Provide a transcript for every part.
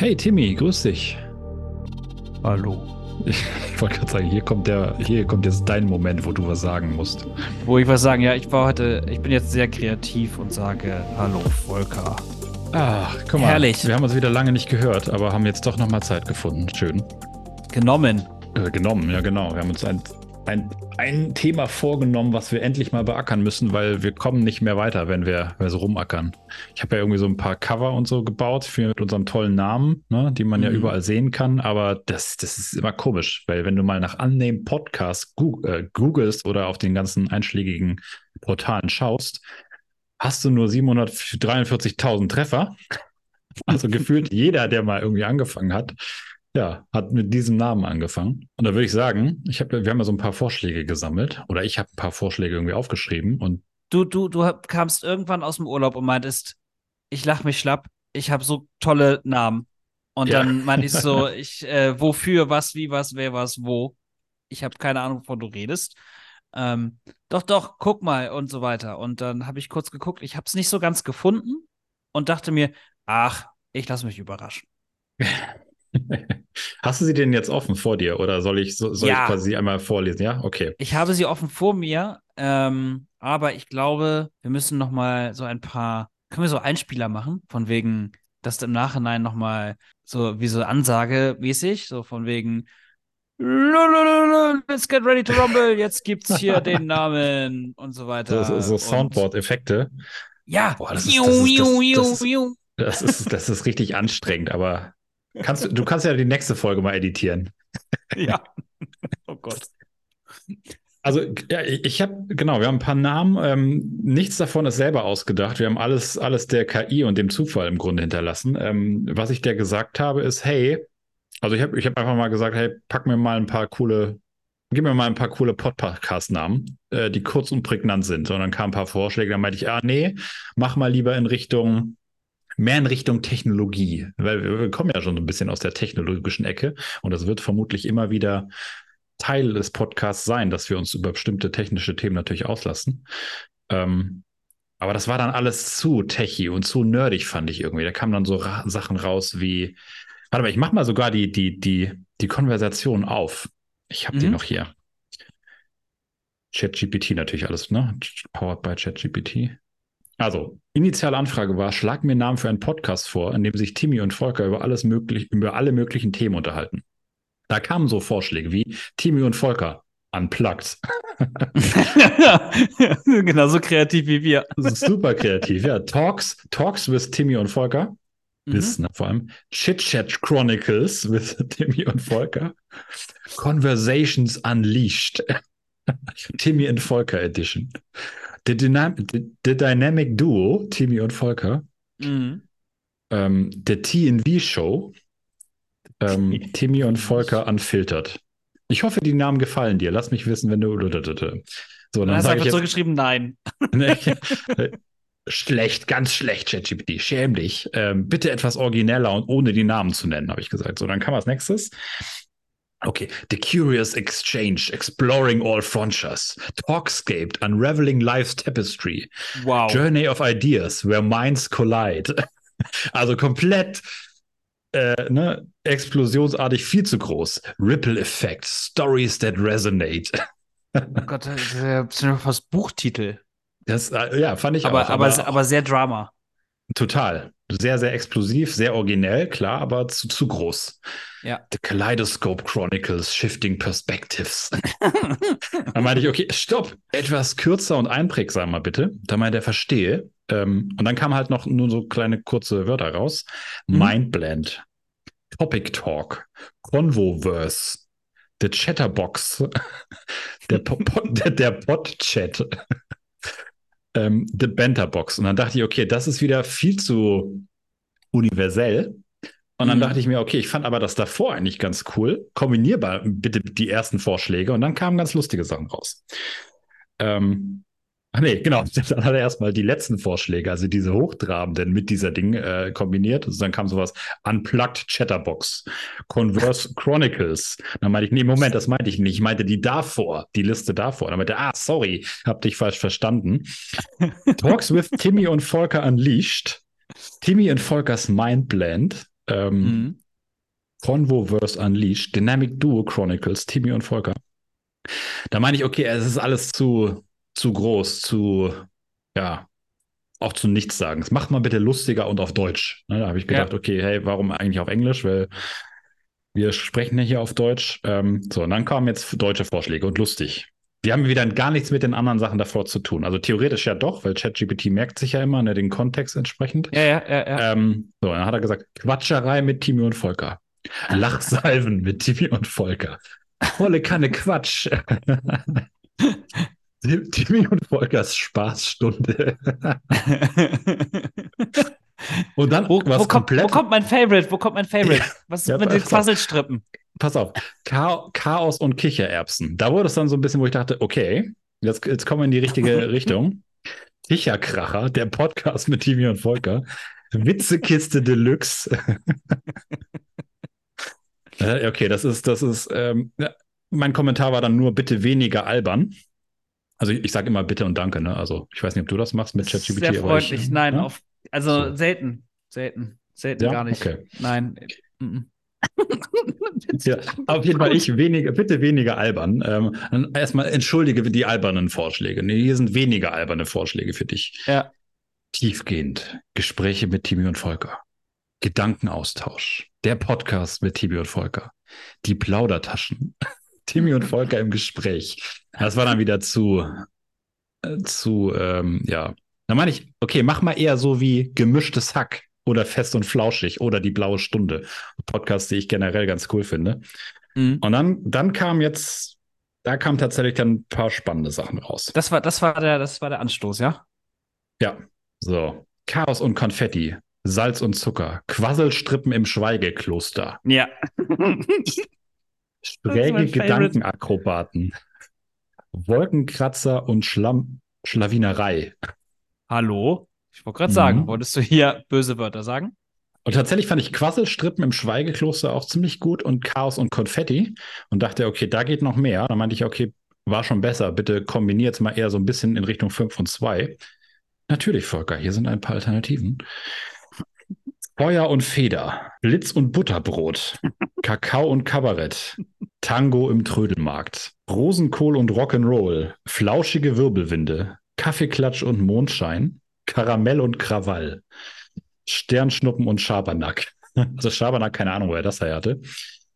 Hey Timmy, grüß dich. Hallo. Ich, ich wollte gerade sagen, hier kommt der, hier kommt jetzt dein Moment, wo du was sagen musst. Wo ich was sagen, ja, ich war heute, ich bin jetzt sehr kreativ und sage Hallo Volker. Ach, guck mal. Herrlich. Wir haben uns wieder lange nicht gehört, aber haben jetzt doch nochmal Zeit gefunden. Schön. Genommen. Äh, genommen, ja genau. Wir haben uns ein, ein, ein Thema vorgenommen, was wir endlich mal beackern müssen, weil wir kommen nicht mehr weiter, wenn wir, wenn wir so rumackern. Ich habe ja irgendwie so ein paar Cover und so gebaut für mit unserem tollen Namen, ne, die man ja Mhm. überall sehen kann, aber das, das ist immer komisch, weil wenn du mal nach Annehmen Podcast äh, googelst oder auf den ganzen einschlägigen Portalen schaust, hast du nur 743.000 Treffer. Also gefühlt jeder, der mal irgendwie angefangen hat, ja, hat mit diesem Namen angefangen. Und da würde ich sagen, ich hab, wir haben ja so ein paar Vorschläge gesammelt oder ich habe ein paar Vorschläge irgendwie aufgeschrieben und Du, du, du kamst irgendwann aus dem Urlaub und meintest, ich lach mich schlapp, ich habe so tolle Namen. Und Ja. dann meinte ich so, ich, äh, wofür, was, wie, was, wer, was, wo. Ich habe keine Ahnung, wovon du redest. Ähm, doch, doch, guck mal und so weiter. Und dann habe ich kurz geguckt, ich habe es nicht so ganz gefunden und dachte mir, ach, ich lasse mich überraschen. Hast du sie denn jetzt offen vor dir oder soll ich, so, soll Ja. ich quasi einmal vorlesen? Ja, okay. Ich habe sie offen vor mir, ähm, aber ich glaube, wir müssen noch mal so ein paar, können wir so Einspieler machen, von wegen, dass im Nachhinein noch mal so wie so Ansage mäßig, so von wegen Let's get ready to rumble, jetzt gibt's hier den Namen und so weiter. so, so Und- Soundboard-Effekte. Ja. Boah, das ist- das ist- das- das. Das ist, das ist richtig anstrengend, aber kannst, du kannst ja die nächste Folge mal editieren. Ja. Oh Gott. Also, ja, ich, ich habe, genau, wir haben ein paar Namen. Ähm, nichts davon ist selber ausgedacht. Wir haben alles, alles der KI und dem Zufall im Grunde hinterlassen. Ähm, was ich dir gesagt habe, ist, hey, also ich habe ich hab einfach mal gesagt, hey, pack mir mal ein paar coole, gib mir mal ein paar coole Podcast-Namen, äh, die kurz und prägnant sind. Und dann kamen ein paar Vorschläge, dann meinte ich, ah, nee, mach mal lieber in Richtung, mehr in Richtung Technologie, weil wir, kommen ja schon so ein bisschen aus der technologischen Ecke und das wird vermutlich immer wieder Teil des Podcasts sein, dass wir uns über bestimmte technische Themen natürlich auslassen. Ähm, aber das war dann alles zu techy und zu nerdig, fand ich irgendwie. Da kamen dann so ra Sachen raus wie, warte mal, ich mach mal sogar die, die, die, die Konversation auf. Ich habe die Mhm. noch hier. ChatGPT natürlich alles, ne? Powered by ChatGPT. Also, initiale Anfrage war, schlag mir einen Namen für einen Podcast vor, in dem sich Timmy und Volker über alles möglich, über alle möglichen Themen unterhalten. Da kamen so Vorschläge wie Timmy und Volker unplugged. genau, so kreativ wie wir. Super kreativ. Ja, Talks, Talks with Timmy und Volker. Mhm. This, ne, vor allem. Chit Chat Chronicles with Timmy und Volker. Conversations Unleashed. Timmy und Volker Edition. The, Dynam the, the Dynamic Duo, Timmy und Volker. Mhm. Ähm, The T&V Show. Ähm, Timmy und Volker Unfiltered. Ich hoffe, die Namen gefallen dir. Lass mich wissen, wenn du. So, Dann hast du einfach ich jetzt, zurückgeschrieben, nein. Nee, schlecht, ganz schlecht, ChatGPT. Schäm dich. Ähm, bitte etwas origineller und ohne die Namen zu nennen, habe ich gesagt. So, dann kam als nächstes. Okay. The Curious Exchange, Exploring All Frontiers. Talkscape, Unraveling Life's Tapestry. Wow. Journey of Ideas, Where Minds Collide. Also komplett äh, ne, explosionsartig viel zu groß. Ripple Effect, Stories that resonate. Oh Gott, das ist ja fast Buchtitel. Das, äh, ja, fand ich Aber, auch. aber, aber sehr Drama. Total. Sehr, sehr explosiv, sehr originell, klar, aber zu, zu groß. Ja. The Kaleidoscope Chronicles, Shifting Perspectives. da meinte ich, okay, stopp, etwas kürzer und einprägsamer bitte. Da meinte er, verstehe. Ähm, und dann kam halt noch nur so kleine kurze Wörter raus. Mhm. Mindblend, Topic Talk, Convoverse, The Chatterbox, der, Po- Po- der, der Pod-Chat, ähm, The Banterbox. Und dann dachte ich, okay, das ist wieder viel zu universell. Und dann Mhm. dachte ich mir, okay, ich fand aber das davor eigentlich ganz cool. Kombinierbar bitte die ersten Vorschläge und dann kamen ganz lustige Sachen raus. Ähm, ach nee, genau. Dann hat er erstmal die letzten Vorschläge, also diese hochtrabenden mit dieser Ding äh, kombiniert. Also dann kam sowas Unplugged Chatterbox, Converse Chronicles. Dann meinte ich, nee, Moment, das meinte ich nicht. Ich meinte die davor, die Liste davor. Dann meinte er, ah, sorry, hab dich falsch verstanden. Talks with Timmy und Volker Unleashed. Timmy und Volkers Mindblend. Ähm, Mhm. Convoverse Unleashed, Dynamic Duo Chronicles, Timmy und Volker. Da meine ich, okay, es ist alles zu, zu groß, zu, ja, auch zu nichts sagen. Mach mal bitte lustiger und auf Deutsch. Ne, da habe ich gedacht, Ja. okay, hey, warum eigentlich auf Englisch? Weil wir sprechen ja hier auf Deutsch. Ähm, so, und dann kamen jetzt deutsche Vorschläge und lustig. Die haben wieder gar nichts mit den anderen Sachen davor zu tun. Also theoretisch ja doch, weil ChatGPT merkt sich ja immer ne, den Kontext entsprechend. Ja, ja, ja, ja. Ähm, so, dann hat er gesagt, Quatscherei mit Timmy und Volker. Lachsalven mit Timmy und Volker. Volle Kanne Quatsch. Timmy und Volkers Spaßstunde. Und dann wo, was wo, kommt, komplett. wo kommt mein Favorite? Wo kommt mein Favorite? Was ist Ja, mit den. Quasselstrippen? Pass auf, Cha- Chaos und Kichererbsen. Da wurde es dann so ein bisschen, wo ich dachte, okay, jetzt, jetzt kommen wir in die richtige Richtung. Kicherkracher, der Podcast mit Timmy und Volker. Witzekiste Deluxe. Äh, okay, das ist, das ist, ähm, mein Kommentar war dann nur bitte weniger albern. Also ich, sage immer bitte und danke, ne? Also ich weiß nicht, ob du das machst mit ChatGPT. Sehr freundlich. Ich, Nein, ja? auf, also So. selten. Selten. Selten Ja? gar nicht. Okay. Nein. Mhm. Ja, auf jeden Fall ich weniger, bitte weniger albern. Ähm, erstmal entschuldige die albernen Vorschläge. Nee, hier sind weniger alberne Vorschläge für dich. Ja. Tiefgehend. Gespräche mit Timmy und Volker. Gedankenaustausch. Der Podcast mit Timmy und Volker. Die Plaudertaschen. Timmy und Volker im Gespräch. Das war dann wieder zu, äh, zu, ähm, ja. Da meine ich, okay, mach mal eher so wie gemischtes Hack oder fest und flauschig oder die blaue Stunde. Podcast, die ich generell ganz cool finde. Mhm. Und dann, dann kam jetzt, da kamen tatsächlich dann ein paar spannende Sachen raus. Das war, das war der, das war der Anstoß, ja? Ja, so. Chaos und Konfetti, Salz und Zucker, Quasselstrippen im Schweigekloster, Ja. schräge Favorite. Gedankenakrobaten, Wolkenkratzer und Schlamm, Schlawinerei. Hallo? Ich wollte gerade Mhm. sagen, wolltest du hier böse Wörter sagen? Und tatsächlich fand ich Quasselstrippen im Schweigekloster auch ziemlich gut und Chaos und Konfetti und dachte, okay, da geht noch mehr. Dann meinte ich, okay, war schon besser. Bitte kombiniert es mal eher so ein bisschen in Richtung 5 und 2. Natürlich, Volker, hier sind ein paar Alternativen. Feuer und Feder, Blitz und Butterbrot, Kakao und Kabarett, Tango im Trödelmarkt, Rosenkohl und Rock'n'Roll, flauschige Wirbelwinde, Kaffeeklatsch und Mondschein, Karamell und Krawall, Sternschnuppen und Schabernack. Also Schabernack, keine Ahnung, woher das her hatte.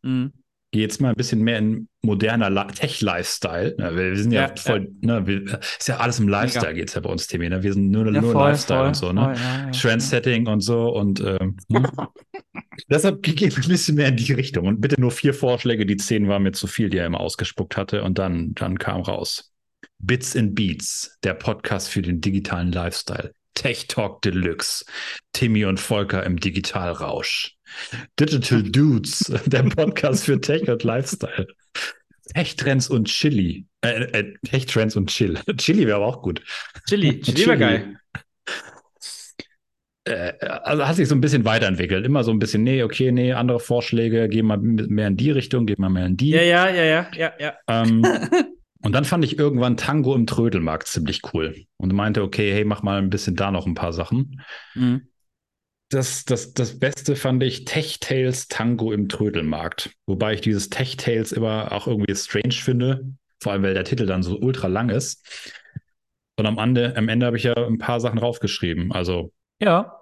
Mhm. Geh jetzt mal ein bisschen mehr in moderner Tech-Lifestyle. Ja, wir sind ja, Ja, voll, ne, wir, ist ja alles im Lifestyle Mega. geht's ja bei uns, Timmy. Ne? Wir sind nur, Ja, nur voll, Lifestyle voll, und so, ne? voll, ja, ja, Trendsetting und so und ähm, hm. deshalb geht es ein bisschen mehr in die Richtung. Und bitte nur vier Vorschläge, die zehn waren mir zu viel, die er immer ausgespuckt hatte. Und dann, dann kam raus. Bits and Beats, der Podcast für den digitalen Lifestyle. Tech Talk Deluxe. Timmy und Volker im Digitalrausch. Digital Dudes, der Podcast für Tech und Lifestyle. Tech Trends und Chili. Äh, äh, Tech Trends und Chill. Chili wäre aber auch gut. Chili, Chili war geil. Äh, also hat sich so ein bisschen weiterentwickelt. Immer so ein bisschen, nee, okay, nee, andere Vorschläge, gehen mal mehr in die Richtung, gehen mal mehr in die. Ja, ja, ja, ja, ja, ja. Ähm, und dann fand ich irgendwann Tango im Trödelmarkt ziemlich cool und meinte, okay, hey, mach mal ein bisschen da noch ein paar Sachen. Mhm. Das, das, das Beste fand ich Tech Tales Tango im Trödelmarkt. Wobei ich dieses Tech Tales immer auch irgendwie strange finde. Vor allem, weil der Titel dann so ultra lang ist. Und am Ende, am Ende habe ich ja ein paar Sachen raufgeschrieben. Also Ja.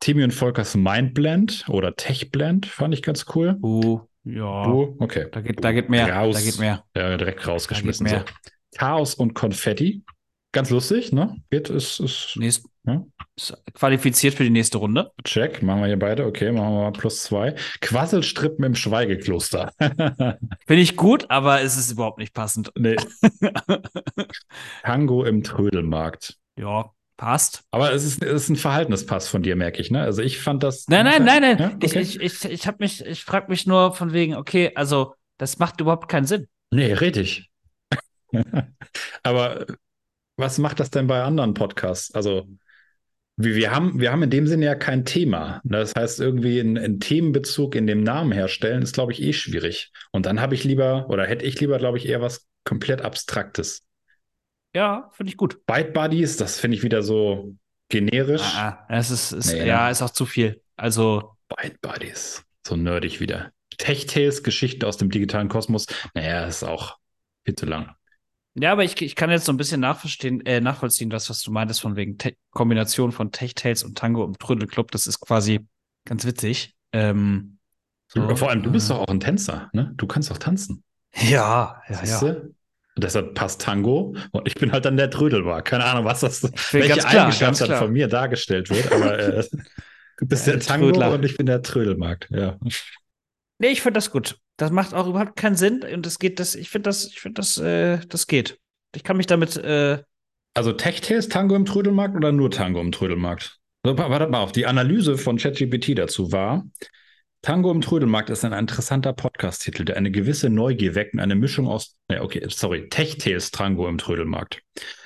Timmy und Volkers Mindblend oder Techblend fand ich ganz cool. Uh, ja. Du? Okay. Da geht, da geht mehr. Raus. Da geht mehr. Ja, direkt rausgeschmissen. So. Chaos und Konfetti. Ganz lustig, ne? Geht, ist, ist Nächst, Ja. ist qualifiziert für die nächste Runde. check. Machen wir hier beide. Okay, machen wir mal plus zwei. Quasselstrippen im Schweigekloster. Finde ich gut, aber es ist überhaupt nicht passend. nee. Tango im Trödelmarkt. ja, passt. Aber es ist, es ist ein Verhaltenspass von dir, merke ich, ne? Also ich fand das. Nein, nein, nein, nein. Ja, okay. Ich, ich, ich, ich habe mich, ich frage mich nur von wegen, okay, also das macht überhaupt keinen Sinn. Nee, richtig. Aber was macht das denn bei anderen Podcasts? Also, wir, haben, wir haben in dem Sinne ja kein Thema. Das heißt, irgendwie einen Themenbezug in dem Namen herstellen, ist, glaube ich, eh schwierig. Und dann habe ich lieber, oder hätte ich lieber, glaube ich, eher was komplett Abstraktes. Ja, finde ich gut. Bite Buddies, das finde ich wieder so generisch. Ah, ah, es ist, ist Nee, ja, ne? ist auch zu viel. Also Byte Buddies. So nerdig wieder. Tech Tales, Geschichte aus dem digitalen Kosmos. Naja, ist auch viel zu lang. Ja, aber ich, ich kann jetzt so ein bisschen nachverstehen, äh, nachvollziehen, was, was du meintest, von wegen Te Kombination von Tech Tales und Tango im Trödelclub. Das ist quasi ganz witzig. Ähm, so, Vor allem, du bist äh, doch auch ein Tänzer, ne? Du kannst auch tanzen. Ja, ja, ja. Und deshalb passt Tango und ich bin halt dann der Trödelmarkt. Keine Ahnung, was das, welche klar, Eigenschaft dann von mir dargestellt wird, aber äh, du bist der, der Tango Trödler. und ich bin der Trödelmarkt, ja. Nee, ich finde das gut. Das macht auch überhaupt keinen Sinn und das geht, das, ich finde das, ich finde das, äh, das geht. Ich kann mich damit. Äh also Tech-Tales Tango im Trödelmarkt oder nur Tango im Trödelmarkt? Also, warte mal auf, die Analyse von ChatGPT dazu war, Tango im Trödelmarkt ist ein interessanter Podcast-Titel, der eine gewisse Neugier weckt und eine Mischung aus, ja, okay, sorry, Tech-Tales Tango im Trödelmarkt,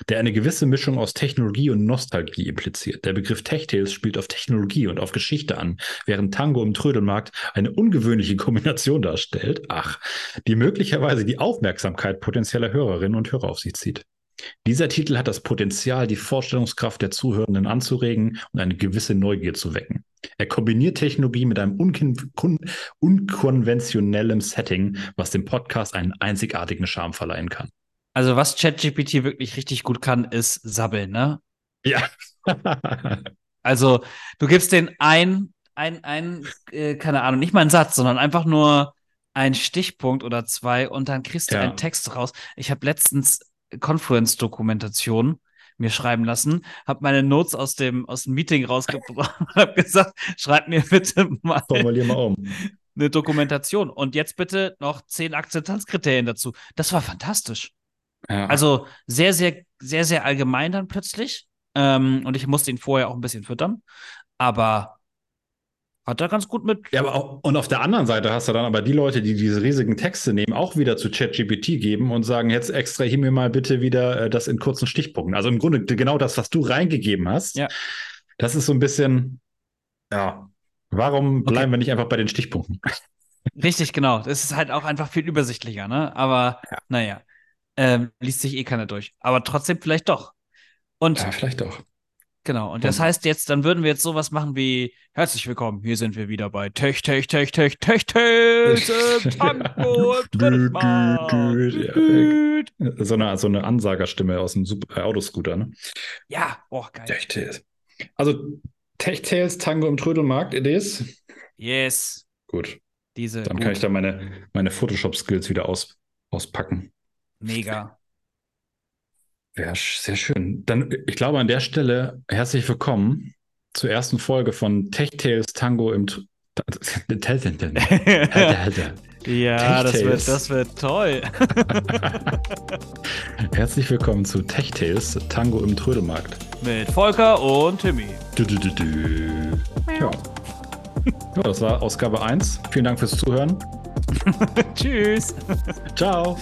der eine gewisse Mischung aus Technologie und Nostalgie impliziert. Der Begriff Tech-Tales spielt auf Technologie und auf Geschichte an, während Tango im Trödelmarkt eine ungewöhnliche Kombination darstellt, ach, die möglicherweise die Aufmerksamkeit potenzieller Hörerinnen und Hörer auf sich zieht. Dieser Titel hat das Potenzial, die Vorstellungskraft der Zuhörenden anzuregen und eine gewisse Neugier zu wecken. Er kombiniert Technologie mit einem unkonventionellen Setting, was dem Podcast einen einzigartigen Charme verleihen kann. Also was ChatGPT wirklich richtig gut kann, ist sabbeln, ne? Ja. also du gibst den ein, ein, ein äh, keine Ahnung, nicht mal einen Satz, sondern einfach nur einen Stichpunkt oder zwei und dann kriegst du ja. einen Text raus. Ich habe letztens Confluence-Dokumentation mir schreiben lassen, habe meine Notes aus dem, aus dem Meeting rausgebracht und habe gesagt, schreib mir bitte mal, Formulier mal um. eine Dokumentation und jetzt bitte noch zehn Akzeptanzkriterien dazu. Das war fantastisch. Ja. Also sehr, sehr, sehr, sehr allgemein dann plötzlich. Ähm, und ich musste ihn vorher auch ein bisschen füttern. Aber hat er ganz gut mit. Ja, aber auch, und auf der anderen Seite hast du dann aber die Leute, die diese riesigen Texte nehmen, auch wieder zu ChatGPT geben und sagen, jetzt extrahier mir mal bitte wieder äh, das in kurzen Stichpunkten. Also im Grunde genau das, was du reingegeben hast. Ja. Das ist so ein bisschen, ja, warum bleiben okay. wir nicht einfach bei den Stichpunkten? Richtig, genau. Das ist halt auch einfach viel übersichtlicher, ne? Aber ja. naja, ähm, liest sich eh keiner durch. Aber trotzdem vielleicht doch. Und ja, vielleicht doch. Genau, und das heißt jetzt, dann würden wir jetzt sowas machen wie Herzlich willkommen, hier sind wir wieder bei Tech, Tech, Tech, Tech, Tech, Tech, Tango, so eine, so eine Ansagerstimme aus dem äh, Autoscooter, ne? Ja, oh, geil. Tech Tales. Also Tech Tales, Tango im Trödelmarkt, Idees? Yes. Gut. Diese. Dann kann ich da meine, meine Photoshop-Skills wieder aus, auspacken. Mega. Ja, sehr schön. Dann, ich glaube, an der Stelle herzlich willkommen zur ersten Folge von Tech Tales Tango im. ja, das wird, das wird toll. herzlich willkommen zu Tech Tales Tango im Trödelmarkt. Mit Volker und Timmy. Du, du, du, ja. ja, das war Ausgabe 1. Vielen Dank fürs Zuhören. Tschüss. Ciao.